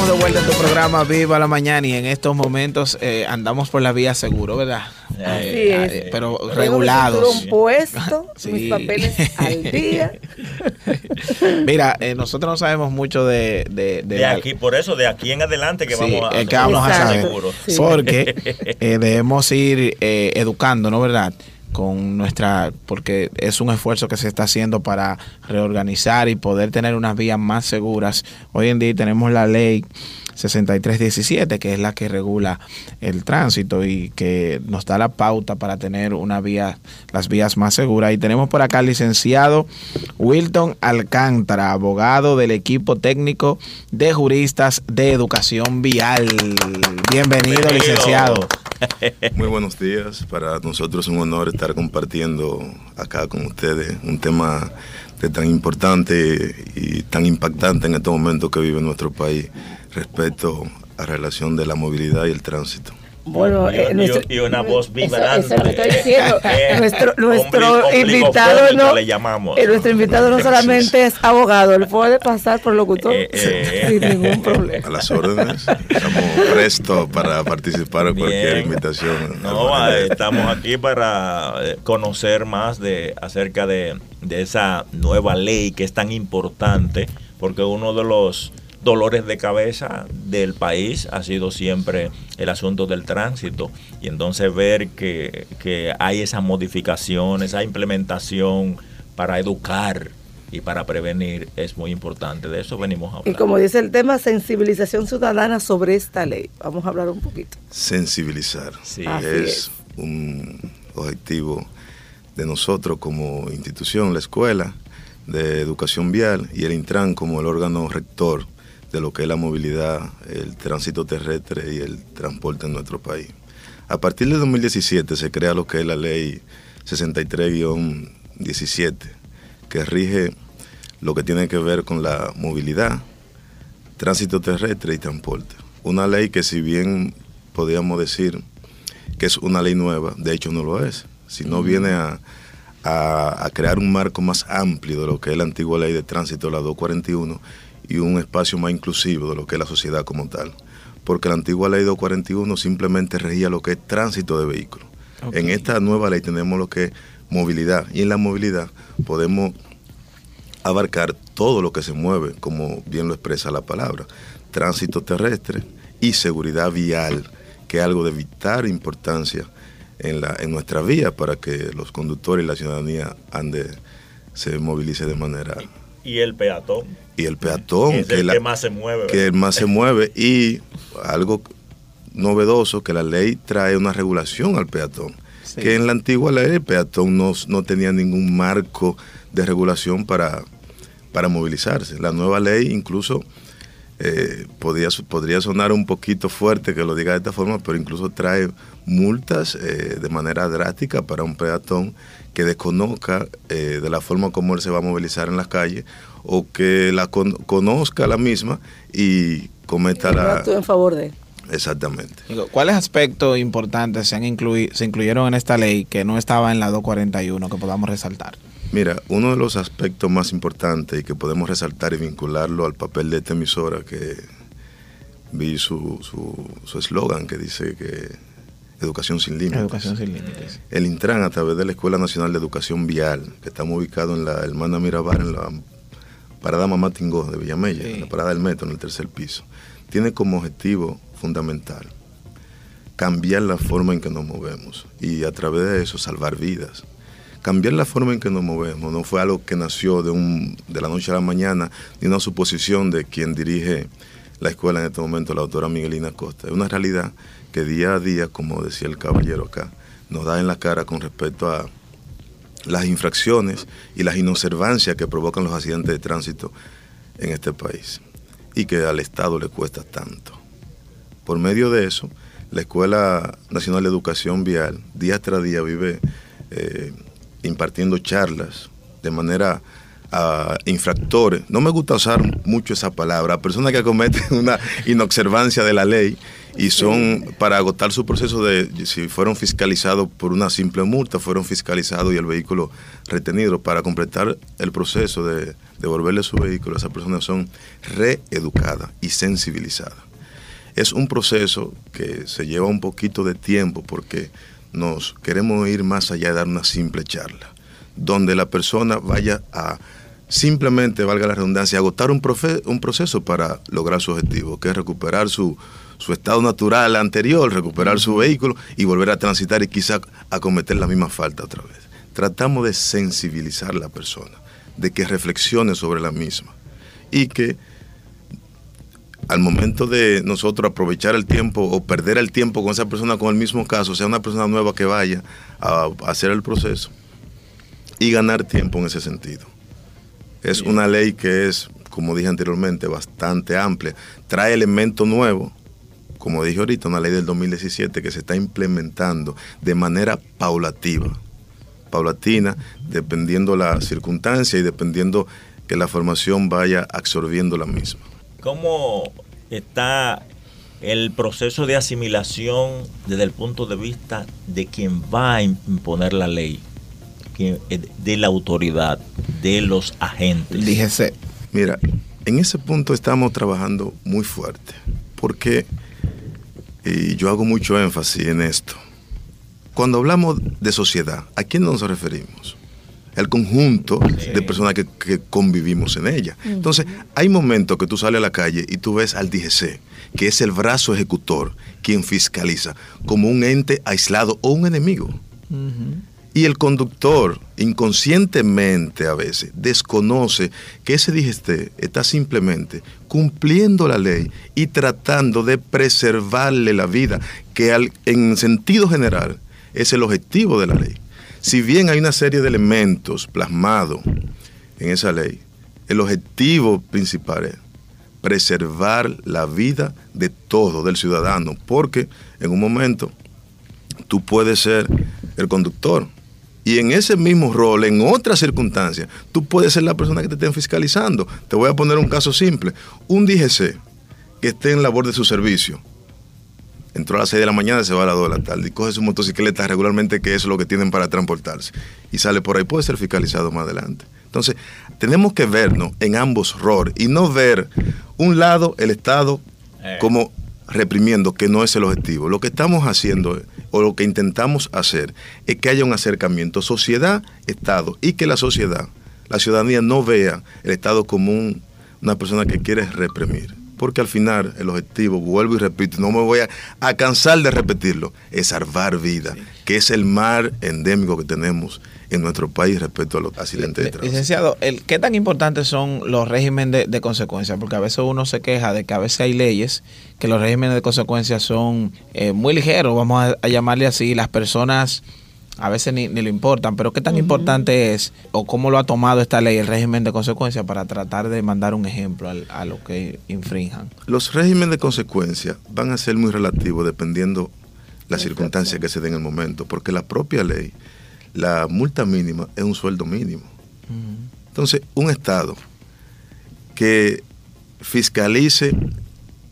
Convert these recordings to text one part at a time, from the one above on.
estamos de vuelta en tu programa Viva la Mañana y en estos momentos eh, andamos por la vía seguro, ¿verdad? Eh, eh, pero regulados. puesto, mis papeles al día. Mira, nosotros no sabemos mucho de, de, aquí, por eso, de aquí en adelante que vamos a, que vamos a saber. Porque debemos ir educando, ¿no? ¿Verdad? Con nuestra, porque es un esfuerzo que se está haciendo para reorganizar y poder tener unas vías más seguras. Hoy en día tenemos la ley 6317, que es la que regula el tránsito y que nos da la pauta para tener una vía, las vías más seguras. Y tenemos por acá al licenciado Wilton Alcántara, abogado del equipo técnico de juristas de educación vial. Bienvenido, licenciado. Muy buenos días. Para nosotros es un honor estar compartiendo acá con ustedes un tema tan importante y tan impactante en estos momentos que vive nuestro país respecto a relación de la movilidad y el tránsito. Bueno, y, eh, una voz vibrante. Eh, nuestro nuestro invitado no, le llamamos. Eh, nuestro invitado no solamente es abogado, él puede pasar por locutor sin ningún problema. A las órdenes, estamos prestos para participar en cualquier invitación. No, estamos aquí para conocer más de acerca de, de esa nueva ley que es tan importante, porque uno de los dolores de cabeza del país ha sido siempre el asunto del tránsito y entonces ver que, que hay esa modificación, esa implementación para educar y para prevenir es muy importante. De eso venimos a hablar. Y como dice el tema, sensibilización ciudadana sobre esta ley. Vamos a hablar un poquito. Sensibilizar. Sí. Es, un objetivo de nosotros como institución, la escuela de educación vial y el Intran como el órgano rector de lo que es la movilidad, el tránsito terrestre y el transporte en nuestro país. A partir de 2017 se crea lo que es la ley 63-17, que rige lo que tiene que ver con la movilidad, tránsito terrestre y transporte. Una ley que si bien podríamos decir que es una ley nueva, de hecho no lo es, sino viene a, a, crear un marco más amplio de lo que es la antigua ley de tránsito, la 241, y un espacio más inclusivo de lo que es la sociedad como tal. Porque la antigua ley 241 simplemente regía lo que es tránsito de vehículos. En esta nueva ley tenemos lo que es movilidad y en la movilidad podemos abarcar todo lo que se mueve, como bien lo expresa la palabra, tránsito terrestre y seguridad vial, que es algo de vital importancia en, la, en nuestra vía para que los conductores y la ciudadanía ande, se movilice de manera y el peatón. Y el peatón, que, el que más se mueve. Que más se mueve. Y algo novedoso, que la ley trae una regulación al peatón. Que en la antigua ley el peatón no, no tenía ningún marco de regulación para, para movilizarse. La nueva ley incluso eh, podría, podría sonar un poquito fuerte que lo diga de esta forma, pero incluso trae multas eh, de manera drástica para un peatón que desconozca eh, de la forma como él se va a movilizar en las calles o que la conozca la misma y cometa la... en favor de Exactamente. ¿Cuáles aspectos importantes se, han se incluyeron en esta ley que no estaba en la 241 que podamos resaltar? Mira, uno de los aspectos más importantes y que podemos resaltar y vincularlo al papel de esta emisora, que vi su eslogan su, que dice que Educación sin límites. Educación sin límites. El Intran, a través de la Escuela Nacional de Educación Vial, que estamos ubicados en la Hermana Mirabar, en la parada Mamá Tingó de Villamella, en la parada del metro, en el tercer piso, tiene como objetivo fundamental cambiar la forma en que nos movemos y a través de eso salvar vidas. Cambiar la forma en que nos movemos no fue algo que nació de, un, de la noche a la mañana, ni una suposición de quien dirige la escuela en este momento, la doctora Miguelina Costa. Es una realidad que día a día, como decía el caballero acá, nos da en la cara con respecto a las infracciones y las inobservancias que provocan los accidentes de tránsito en este país y que al Estado le cuesta tanto. Por medio de eso, la Escuela Nacional de Educación Vial día tras día vive eh, impartiendo charlas de manera a infractores. No me gusta usar mucho esa palabra, a personas que cometen una inobservancia de la ley y son para agotar su proceso de si fueron fiscalizados por una simple multa, fueron fiscalizados y el vehículo retenido. Para completar el proceso de devolverle su vehículo, esas personas son reeducadas y sensibilizadas. Es un proceso que se lleva un poquito de tiempo porque nos queremos ir más allá de dar una simple charla, donde la persona vaya a simplemente, valga la redundancia, agotar un, un proceso para lograr su objetivo, que es recuperar su, su estado natural anterior, recuperar su vehículo y volver a transitar y quizá a cometer la misma falta otra vez. Tratamos de sensibilizar a la persona, de que reflexione sobre la misma y que al momento de nosotros aprovechar el tiempo o perder el tiempo con esa persona con el mismo caso, sea una persona nueva que vaya a, hacer el proceso y ganar tiempo en ese sentido. Es una ley que es, como dije anteriormente, bastante amplia. Trae elementos nuevos, como dije ahorita, una ley del 2017 que se está implementando de manera paulativa, paulatina, dependiendo la circunstancia y dependiendo que la formación vaya absorbiendo la misma. ¿Cómo está el proceso de asimilación desde el punto de vista de quien va a imponer la ley, eh, de la autoridad, de los agentes? Díjese. Mira, en ese punto estamos trabajando muy fuerte, porque, y yo hago mucho énfasis en esto, cuando hablamos de sociedad, ¿a quién nos referimos? el conjunto de personas que, convivimos en ella. Entonces, hay momentos que tú sales a la calle y tú ves al DGC, que es el brazo ejecutor, quien fiscaliza, como un ente aislado o un enemigo. Y el conductor, inconscientemente a veces, desconoce que ese DGC está simplemente cumpliendo la ley y tratando de preservarle la vida, que en sentido general es el objetivo de la ley. Si bien hay una serie de elementos plasmados en esa ley, el objetivo principal es preservar la vida de todo, del ciudadano, porque en un momento tú puedes ser el conductor y en ese mismo rol, en otras circunstancias, tú puedes ser la persona que te estén fiscalizando. Te voy a poner un caso simple. Un DGC que esté en labor de su servicio entró a las 6 de la mañana, se va a las 2 de la tarde y coge su motocicleta regularmente, que es lo que tienen para transportarse, y sale por ahí, puede ser fiscalizado más adelante. Entonces, tenemos que vernos en ambos roles y no ver un lado el Estado eh. como reprimiendo, que no es el objetivo. Lo que estamos haciendo o lo que intentamos hacer es que haya un acercamiento sociedad-Estado y que la sociedad, la ciudadanía no vea el Estado como una persona que quiere reprimir porque al final el objetivo, vuelvo y repito, no me voy a, cansar de repetirlo, es salvar vida, que es el mar endémico que tenemos en nuestro país respecto a los accidentes de tránsito. Licenciado, el, ¿qué tan importantes son los regímenes de, consecuencias? Porque a veces uno se queja de que a veces hay leyes que los regímenes de consecuencias son eh, muy ligeros, vamos a llamarle así, las personas a veces ni, ni lo importan, pero qué tan importante es o cómo lo ha tomado esta ley, el régimen de consecuencia, para tratar de mandar un ejemplo a, lo que infrinjan. Los regímenes de consecuencia van a ser muy relativos dependiendo la circunstancia que se dé en el momento, porque la propia ley, la multa mínima es un sueldo mínimo. Entonces, un Estado que fiscalice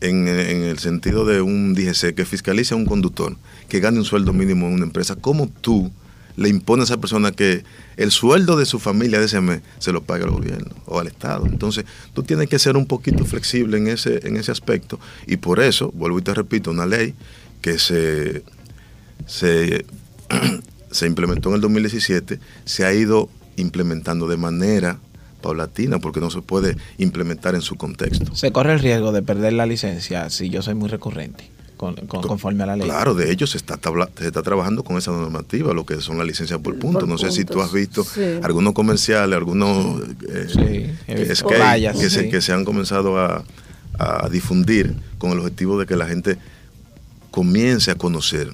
en, en, el sentido de un DGC, que fiscalice a un conductor que gane un sueldo mínimo en una empresa, ¿cómo tú le impone a esa persona que el sueldo de su familia de ese mes se lo pague al gobierno o al Estado. Entonces, tú tienes que ser un poquito flexible en ese, en ese aspecto y por eso, vuelvo y te repito, una ley que se, se, se implementó en el 2017 se ha ido implementando de manera paulatina porque no se puede implementar en su contexto. Se corre el riesgo de perder la licencia si yo soy muy recurrente conforme a la ley. Claro, de hecho se está, se está trabajando con esa normativa, lo que son las licencias por punto. no sé si tú has visto algunos comerciales, algunos eh, que, se, que se han comenzado a, difundir con el objetivo de que la gente comience a conocer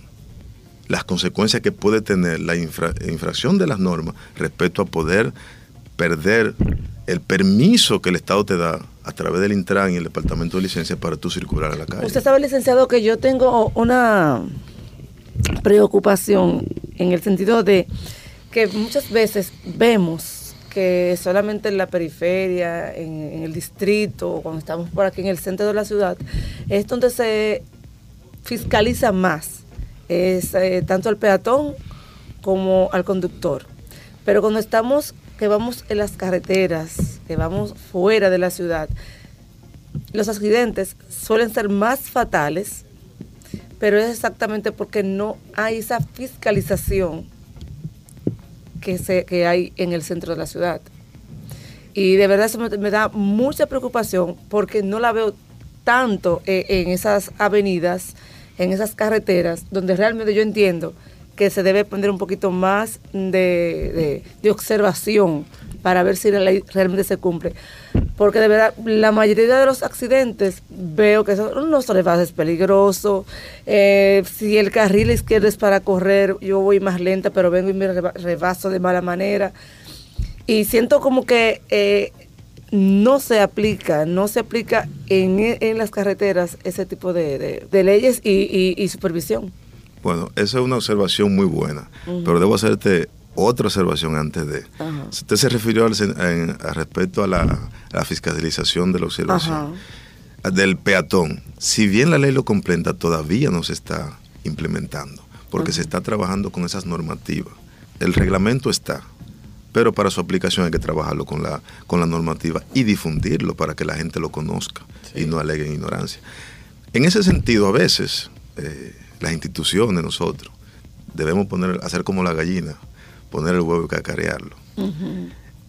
las consecuencias que puede tener la infracción de las normas respecto a poder perder el permiso que el Estado te da a través del Intran y el Departamento de Licencia para tú circular a la calle. Usted sabe, licenciado, que yo tengo una preocupación en el sentido de que muchas veces vemos que solamente en la periferia, en, el distrito, cuando estamos por aquí en el centro de la ciudad, es donde se fiscaliza más es eh, tanto al peatón como al conductor. Pero cuando estamos, que vamos en las carreteras, que vamos fuera de la ciudad, los accidentes suelen ser más fatales, pero es exactamente porque no hay esa fiscalización que, se, que hay en el centro de la ciudad. Y de verdad eso me, da mucha preocupación porque no la veo tanto eh, en esas avenidas, en esas carreteras, donde realmente yo entiendo que se debe poner un poquito más de, observación para ver si la ley realmente se cumple. Porque de verdad, la mayoría de los accidentes veo que son unos rebases peligrosos. Eh, si el carril izquierdo es para correr, yo voy más lenta, pero vengo y me rebaso de mala manera. Y siento como que eh, no se aplica, no se aplica en, en las carreteras ese tipo de, leyes y, supervisión. Bueno, esa es una observación muy buena, pero debo hacerte otra observación antes de. Usted se refirió al, respecto a la, fiscalización de la observación del peatón. Si bien la ley lo completa, todavía no se está implementando, porque se está trabajando con esas normativas. El reglamento está, pero para su aplicación hay que trabajarlo con la, con la normativa y difundirlo para que la gente lo conozca y no alegue ignorancia. En ese sentido, a veces eh, las instituciones, nosotros, debemos poner, hacer como la gallina, poner el huevo y cacarearlo.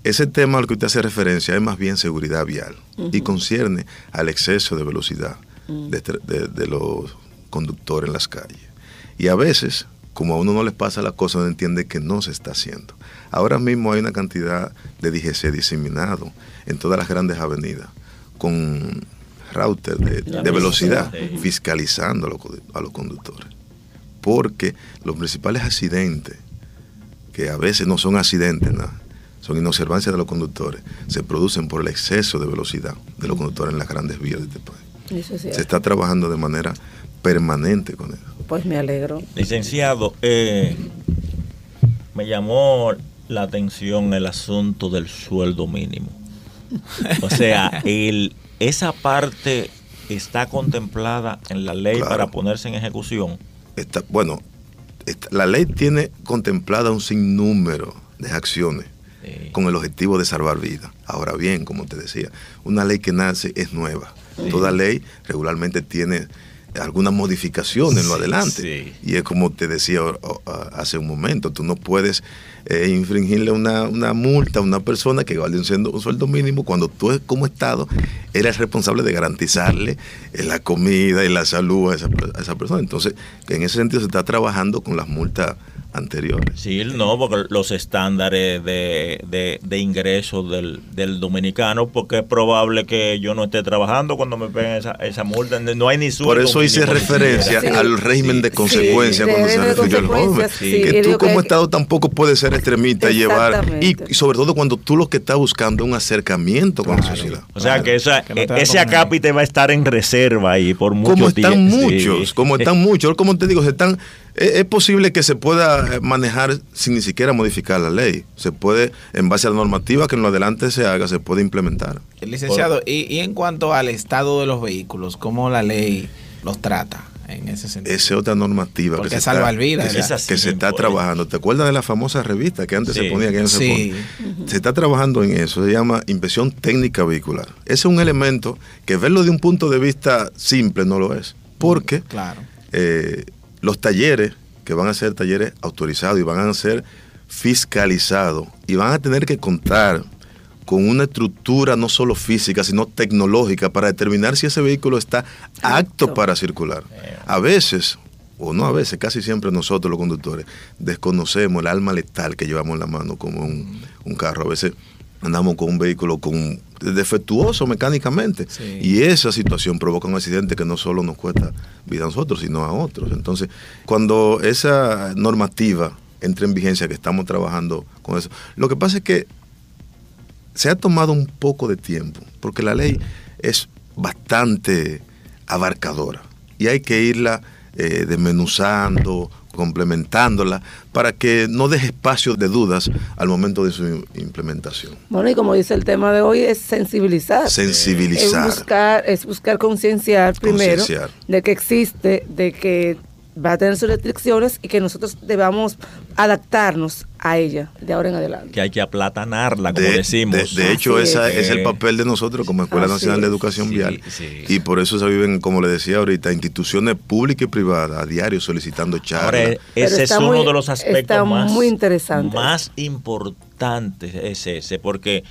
Ese tema al que usted hace referencia es más bien seguridad vial y concierne al exceso de velocidad de, de, los conductores en las calles. Y a veces, como a uno no les pasa la cosa, no entiende que no se está haciendo. Ahora mismo hay una cantidad de DGC diseminado en todas las grandes avenidas con router de, velocidad fiscalizando a los, conductores. Porque los principales accidentes, que a veces no son accidentes, son inobservancias de los conductores, se producen por el exceso de velocidad de los conductores en las grandes vías de este país. se está trabajando de manera permanente con eso. Pues me alegro. Licenciado, eh, me llamó la atención el asunto del sueldo mínimo. O sea, el, esa parte está contemplada en la ley para ponerse en ejecución. Está, bueno, la ley tiene contemplada un sinnúmero de acciones con el objetivo de salvar vidas. Ahora bien, como te decía, una ley que nace es nueva. Toda ley regularmente tiene algunas modificaciones en lo adelante. Y es como te decía hace un momento, tú no puedes eh, infringirle una, una, multa a una persona que vale un, un, sueldo mínimo cuando tú como Estado eres responsable de garantizarle eh, la comida y la salud a esa, a esa persona. Entonces, en ese sentido se está trabajando con las multas anteriores. Sí, no, porque los estándares de, de, de ingresos del, del, dominicano, porque es probable que yo no esté trabajando cuando me peguen esa, esa multa. No hay ni sueldo. Por eso hice referencia al régimen de consecuencia cuando se refirió al joven. Que tú como Estado tampoco puedes ser extremista y llevar, y, sobre todo cuando tú lo que estás buscando es un acercamiento con la sociedad. O sea que, esa, ese acápite va a estar en reserva ahí por mucho tiempo. Como están muchos, como están muchos, como te digo, se están es posible que se pueda manejar sin ni siquiera modificar la ley. Se puede, en base a la normativa que en lo adelante se haga, se puede implementar. Licenciado, y, en cuanto al estado de los vehículos, ¿cómo la ley los trata? En ese sentido. Esa es otra normativa que se salva está, que, se, está trabajando. ¿Te acuerdas de la famosa revista que antes se ponía que no se sí. Se está trabajando en eso, se llama inspección técnica vehicular. Ese es un elemento que verlo de un punto de vista simple no lo es. Porque claro. Eh, los talleres, que van a ser talleres autorizados y van a ser fiscalizados y van a tener que contar con una estructura no solo física, sino tecnológica para determinar si ese vehículo está apto para circular. A veces, o no a veces, casi siempre nosotros los conductores desconocemos el alma letal que llevamos en la mano como un, un carro. A veces andamos con un vehículo con defectuoso mecánicamente. Y esa situación provoca un accidente que no solo nos cuesta vida a nosotros, sino a otros. Entonces, cuando esa normativa entra en vigencia, que estamos trabajando con eso, lo que pasa es que se ha tomado un poco de tiempo, porque la ley es bastante abarcadora y hay que irla eh, desmenuzando complementándola para que no deje espacio de dudas al momento de su implementación. Bueno, y como dice el tema de hoy, es sensibilizar. Sensibilizar. Es buscar, es buscar concienciar primero Concienciar. de que existe, de que va a tener sus restricciones y que nosotros debamos adaptarnos a ella de ahora en adelante. Que hay que aplatanarla, como De, decimos. de- de hecho, Así esa es. es el papel de nosotros como Escuela Así Nacional de es. Educación Sí, Vial. sí. Y por eso se viven, como le decía ahorita, instituciones públicas y privadas a diario solicitando charlas. Ese es uno muy- de los aspectos está más, muy interesante. más importantes, es ese, porque,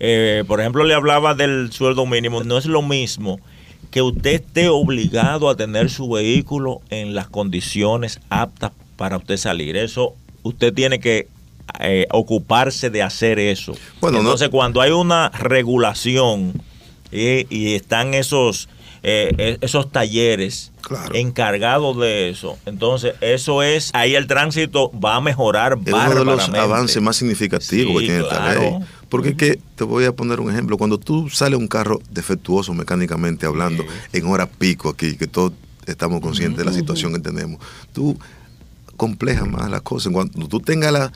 eh, por ejemplo, le hablaba del sueldo mínimo, no es lo mismo que usted esté obligado a tener su vehículo en las condiciones aptas para usted salir. Eso, usted tiene que eh, ocuparse de hacer eso. Bueno, no- Entonces, cuando hay una regulación y, y están esos, eh, eh, esos talleres Claro. encargados de eso, entonces eso es, ahí el tránsito va a mejorar Es uno de los avances más significativos Sí, que tiene esta claro. ley. Porque es que te voy a poner un ejemplo. Cuando tú sales un carro defectuoso mecánicamente hablando, en hora pico aquí, que todos estamos conscientes de la situación que tenemos, tú complejas más las cosas. Cuando tú tengas la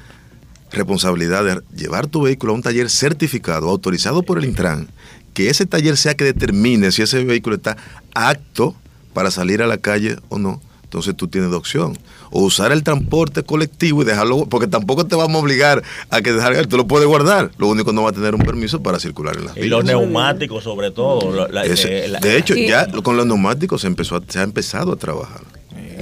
responsabilidad de llevar tu vehículo a un taller certificado, autorizado por el Intran, que ese taller sea que determine si ese vehículo está apto para salir a la calle o no. Entonces tú tienes dos opciones. O usar el transporte colectivo y dejarlo, porque tampoco te vamos a obligar a que dejar, tú lo puedes guardar. Lo único no va a tener un permiso para circular en las Y los vías. neumáticos sobre todo. lo- la- Ese- eh, de hecho, Y- ya con los neumáticos se empezó a- se ha empezado a trabajar.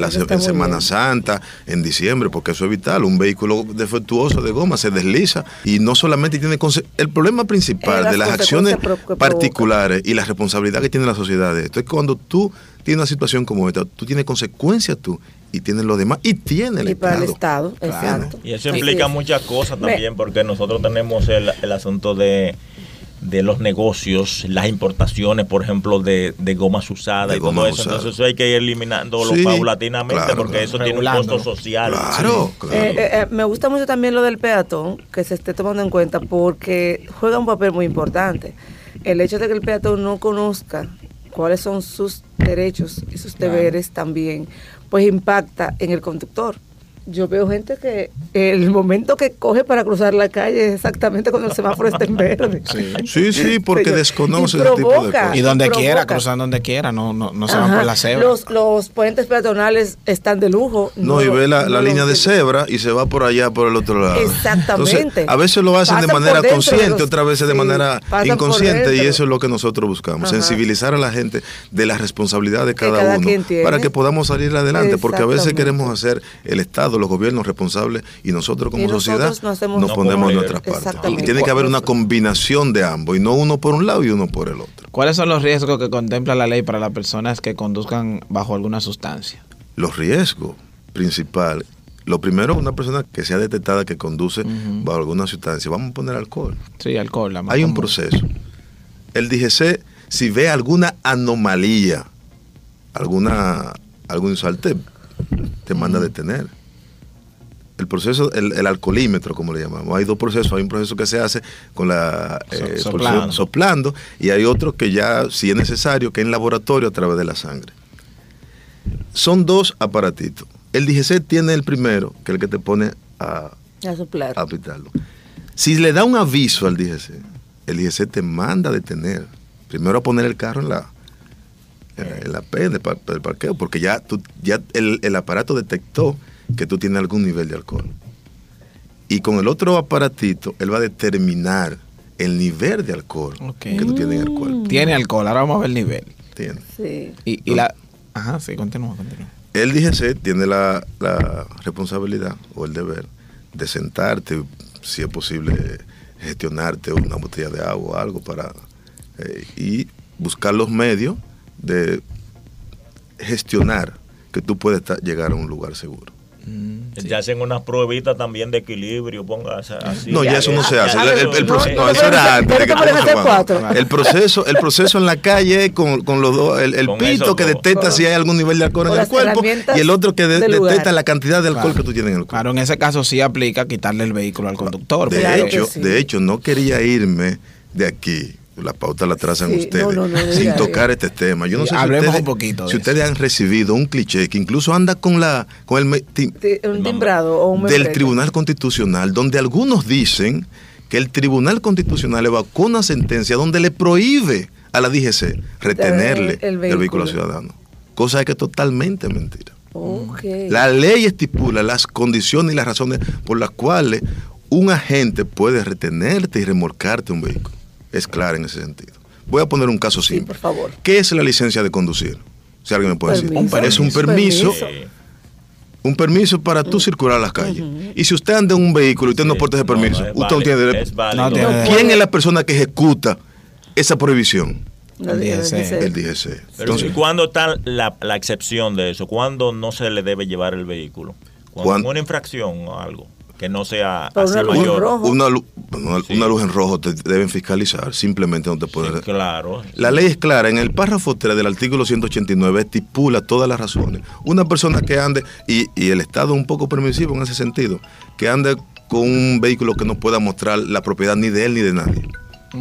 La en Semana bien. Santa, en diciembre, porque eso es vital. Un vehículo defectuoso de goma se desliza y no solamente tiene el problema principal las de las acciones particulares y la responsabilidad que tiene la sociedad de esto es cuando tú tienes una situación como esta, tú tienes consecuencias tú y tienes los demás y tiene el y para el Estado. Estado, Claro. exacto. Y eso implica muchas cosas también, porque nosotros tenemos el, el asunto de, de los negocios, las importaciones, por ejemplo, de, de gomas usadas De y todo eso. Entonces eso hay que ir eliminándolo Sí, paulatinamente, claro, porque claro. eso tiene un costo social. Claro, claro. Eh, eh, eh, me gusta mucho también lo del peatón, que se esté tomando en cuenta, porque juega un papel muy importante. El hecho de que el peatón no conozca cuáles son sus derechos y sus Claro. deberes también, pues impacta en el conductor. Yo veo gente que el momento que coge para cruzar la calle es exactamente cuando el semáforo está en verde. Sí, sí, porque desconoce Y ese tipo de cosas. Y donde provoca. quiera, cruzando donde quiera, no, no, no se van por la cebra. Los, los puentes peatonales están de lujo. No, y ve la, no la línea de cebra y se va por allá, por el otro lado. Exactamente. Entonces, a veces lo hacen de Pasan manera consciente, los- otras veces de sí, manera inconsciente, y eso es lo que nosotros buscamos, Ajá. sensibilizar a la gente de la responsabilidad de cada, cada uno para que podamos salir adelante, porque a veces queremos hacer el Estado, los gobiernos responsables y nosotros como Y nosotros sociedad nos No ponemos como nuestra parte. Y tiene que haber una combinación de ambos, y no uno por un lado y uno por el otro. ¿Cuáles son los riesgos que contempla la ley para las personas que conduzcan bajo alguna sustancia? Los riesgos principales. Lo primero, una persona que sea detectada que conduce bajo alguna sustancia, vamos a poner alcohol. Sí, alcohol. la más Hay un común. proceso. El DGC, si ve alguna anomalía, alguna algún salte, te manda a detener. El proceso, el, el alcoholímetro, como le llamamos. Hay dos procesos. Hay un proceso que se hace con la So- eh, soplando. y hay otro que ya, si es necesario, que en laboratorio a través de la sangre. Son dos aparatitos. El DGC tiene el primero, que es el que te pone a, A soplar. a aplicarlo. Si le da un aviso al DGC, el DGC te manda a detener. Primero a poner el carro en la en la, en la P del, par- del parqueo, porque ya, tú, ya el, el aparato detectó que tú tienes algún nivel de alcohol. Y con el otro aparatito, él va a determinar el nivel de alcohol que tú tienes en el cuerpo. Tiene alcohol, ahora vamos a ver el nivel. ¿entiendes? Sí. Y, y la... Ajá, sí, continúa, continúa. El DGC tiene la, la responsabilidad o el deber de sentarte, si es posible, gestionarte una botella de agua o algo para eh, y buscar los medios de gestionar que tú puedes llegar a un lugar seguro. Mm, sí. Ya hacen unas pruebitas también de equilibrio, póngase así. No, ya eso no se hace. El, se proceso, el proceso en la calle es con, con los dos, el, el Con pito que detecta si hay algún nivel de alcohol Con en el cuerpo y el otro que de- detecta la cantidad de alcohol Claro. que tú tienes en el cuerpo. Claro, en ese caso sí aplica quitarle el vehículo al conductor. De hecho, sí. de hecho, no quería irme de aquí. La pauta la trazan Sí, ustedes, no, no, no, sin tocar este tema. Yo no Sí, sé si hablemos ustedes, un poquito si ustedes han recibido un cliché que incluso anda con la con el me- ti- Ti- Un timbrado o un del. Tribunal Constitucional, donde algunos dicen que el Tribunal Constitucional evacó una sentencia donde le prohíbe a la DGC retenerle El el vehículo. vehículo, ciudadano. Cosa que es totalmente mentira. La ley estipula las condiciones y las razones por las cuales un agente puede retenerte y remolcarte un vehículo. Es clara en ese sentido. Voy a poner un caso Sí, simple. por favor. ¿Qué es la licencia de conducir? Si alguien me puede decir. Permiso. Es un permiso, Permiso. Un permiso para tú circular a las calles. Y si usted anda en un vehículo y usted no sí, porta ese no, permiso, usted no tiene derecho. No ¿Quién es la persona que ejecuta esa prohibición? El DGC. dice- El DGC. Pero Entonces, ¿y cuándo está la, la excepción de eso? ¿Cuándo no se le debe llevar el vehículo? Cuando Cuando- una infracción o algo que no sea así una luz en mayor. una, una- Sí. una luz en rojo te deben fiscalizar, simplemente no te Sí, pueden... claro. La ley es clara, en el párrafo 3 del artículo 189 estipula todas las razones. Una persona que ande, y, y el Estado es un poco permisivo en ese sentido, que ande con un vehículo que no pueda mostrar la propiedad ni de él ni de nadie.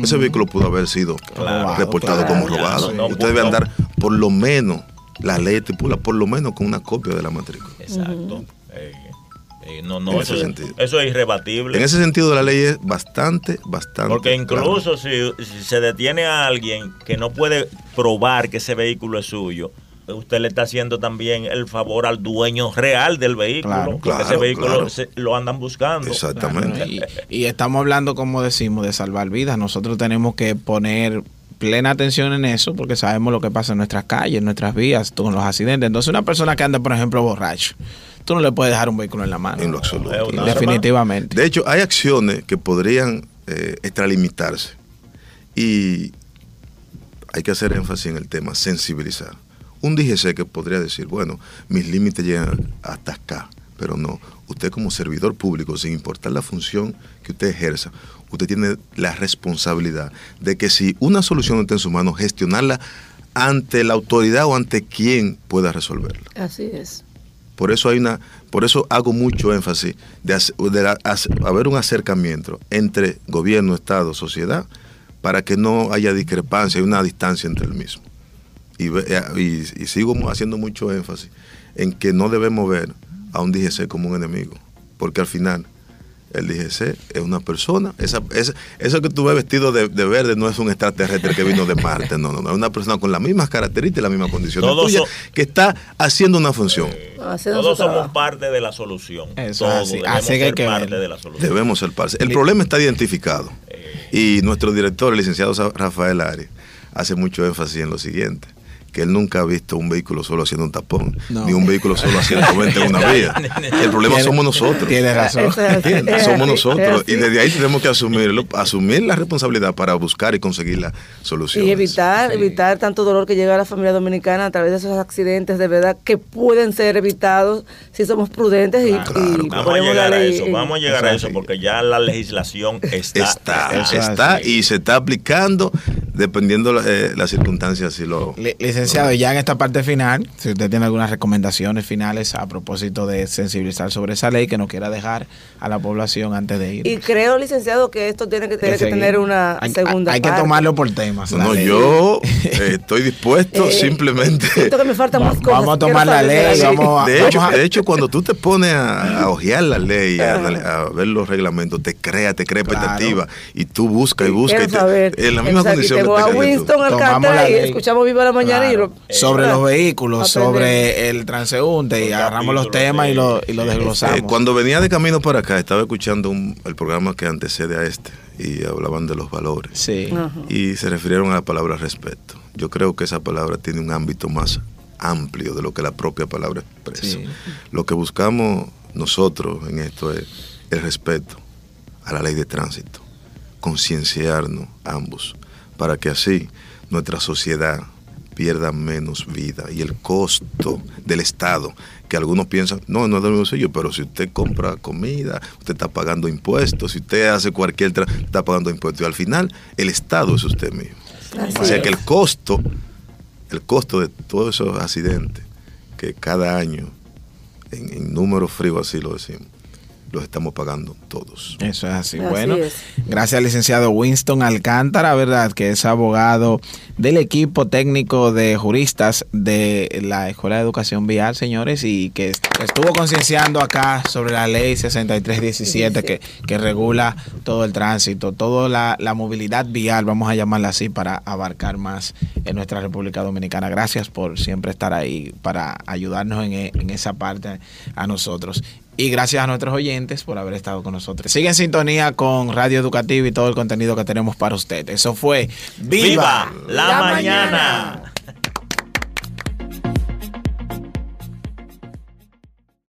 Ese vehículo pudo haber sido Claro, reportado claro. como robado. No, Usted debe no. andar por lo menos, la ley estipula por lo menos con una copia de la matrícula. Exacto. Eh, no, no, En eso, ese es- sentido. eso es irrebatible. En ese sentido la ley es bastante, bastante... Porque incluso si, si se detiene a alguien que no puede probar que ese vehículo es suyo, usted le está haciendo también el favor al dueño real del vehículo. Claro, porque ese vehículo claro. se- lo andan buscando. Exactamente. Y, y estamos hablando, como decimos, de salvar vidas. Nosotros tenemos que poner plena atención en eso porque sabemos lo que pasa en nuestras calles, en nuestras vías, con los accidentes. Entonces, una persona que anda, por ejemplo, borracho, tú no le puedes dejar un vehículo en la mano. En lo absoluto. Definitivamente. De hecho, hay acciones que podrían eh, extralimitarse y hay que hacer énfasis en el tema, sensibilizar. Un DGC que podría decir, bueno, mis límites llegan hasta acá, pero no. Usted como servidor público, sin importar la función que usted ejerza, usted tiene la responsabilidad de que si una solución no está en su mano, gestionarla ante la autoridad o ante quien pueda resolverla. Así es. Por eso hay una, por eso hago mucho énfasis de, hace- de la- haber un acercamiento entre gobierno, Estado, sociedad, para que no haya discrepancia y una distancia entre el mismo. Y, eh, y- y sigo haciendo mucho énfasis en que no debemos ver a un DGC como un enemigo, porque al final el DGC es una persona, esa, esa- eso que tú ves vestido de, de verde no es un extraterrestre que vino de Marte, no, no, no, es una persona con las mismas características y las mismas condiciones Todos tuyas, que está haciendo una función. Haciendo Todos somos trabajo. parte de la solución. Eso es Todos así. debemos Así que hay ser que parte de la solución. Debemos ser parte. El problema está identificado. Y nuestro director, el licenciado Rafael Arias, hace mucho énfasis en lo siguiente, que él nunca ha visto un vehículo solo haciendo un tapón, No. ni un vehículo solo a 120 en una vía. El problema Tiene- somos nosotros. Tiene razón. Somos nosotros. Y desde ahí tenemos que asumirlo, asumir la responsabilidad para buscar y conseguir la solución. Y evitar, evitar tanto dolor que llega a la familia dominicana a través de esos accidentes de verdad que pueden ser evitados si somos prudentes y, Claro, y vamos a llegar a eso, vamos a llegar a eso porque ya la legislación está. Está, está y se está aplicando dependiendo eh, las circunstancias. Si lo, Li- Licenciado, ya en esta parte final, si usted tiene algunas recomendaciones finales a propósito de sensibilizar sobre esa ley que nos quiera dejar a la población antes de ir. Y creo, licenciado, que esto tiene que, tiene que tener una hay, segunda hay que parte. tomarlo por temas. No, ley. yo eh, estoy dispuesto Eh, simplemente. Siento que me faltan más cosas. Vamos a tomar la ley, vamos a- De hecho, vamos a- de hecho, cuando tú te pones a, a ojear la ley, a, a ver los reglamentos, te crea, te crea Claro. expectativa y tú buscas y buscas. Te- en la misma Exacto, y condición tengo que a te tú. Winston Alcántara y escuchamos Viva la Mañana y Claro. lo, sobre los vehículos, aprender. sobre el transeúnte y Los agarramos los temas y lo, y lo Sí. desglosamos. Eh, cuando venía de camino para acá, estaba escuchando un- el programa que antecede a este y hablaban de los valores. Sí. Y se refirieron a la palabra respeto. Yo creo que esa palabra tiene un ámbito más amplio de lo que la propia palabra expresa. Sí. Lo que buscamos nosotros en esto es el respeto a la ley de tránsito, concienciarnos ambos, para que así nuestra sociedad pierda menos vida y el costo del Estado, que algunos piensan, no, no es del bolsillo, pero si usted compra comida, usted está pagando impuestos, si usted hace cualquier, tra- está pagando impuestos y al final el Estado es usted mismo. Así O sea es. que el costo, el costo de todos esos accidentes que cada año, en, en números fríos así lo decimos, los estamos pagando todos. Eso es así. bueno, gracias al licenciado Winston Alcántara, ¿verdad? Que es abogado del equipo técnico de juristas de la Escuela de Educación Vial, señores, y que estuvo concienciando acá sobre la ley 6317 que, que regula todo el tránsito, toda la, la movilidad vial, vamos a llamarla así, para abarcar más en nuestra República Dominicana. Gracias por siempre estar ahí para ayudarnos en, en esa parte a nosotros. Y gracias a nuestros oyentes por haber estado con nosotros. Sigue en sintonía con Radio Educativa y todo el contenido que tenemos para usted. Eso fue Viva, la, mañana.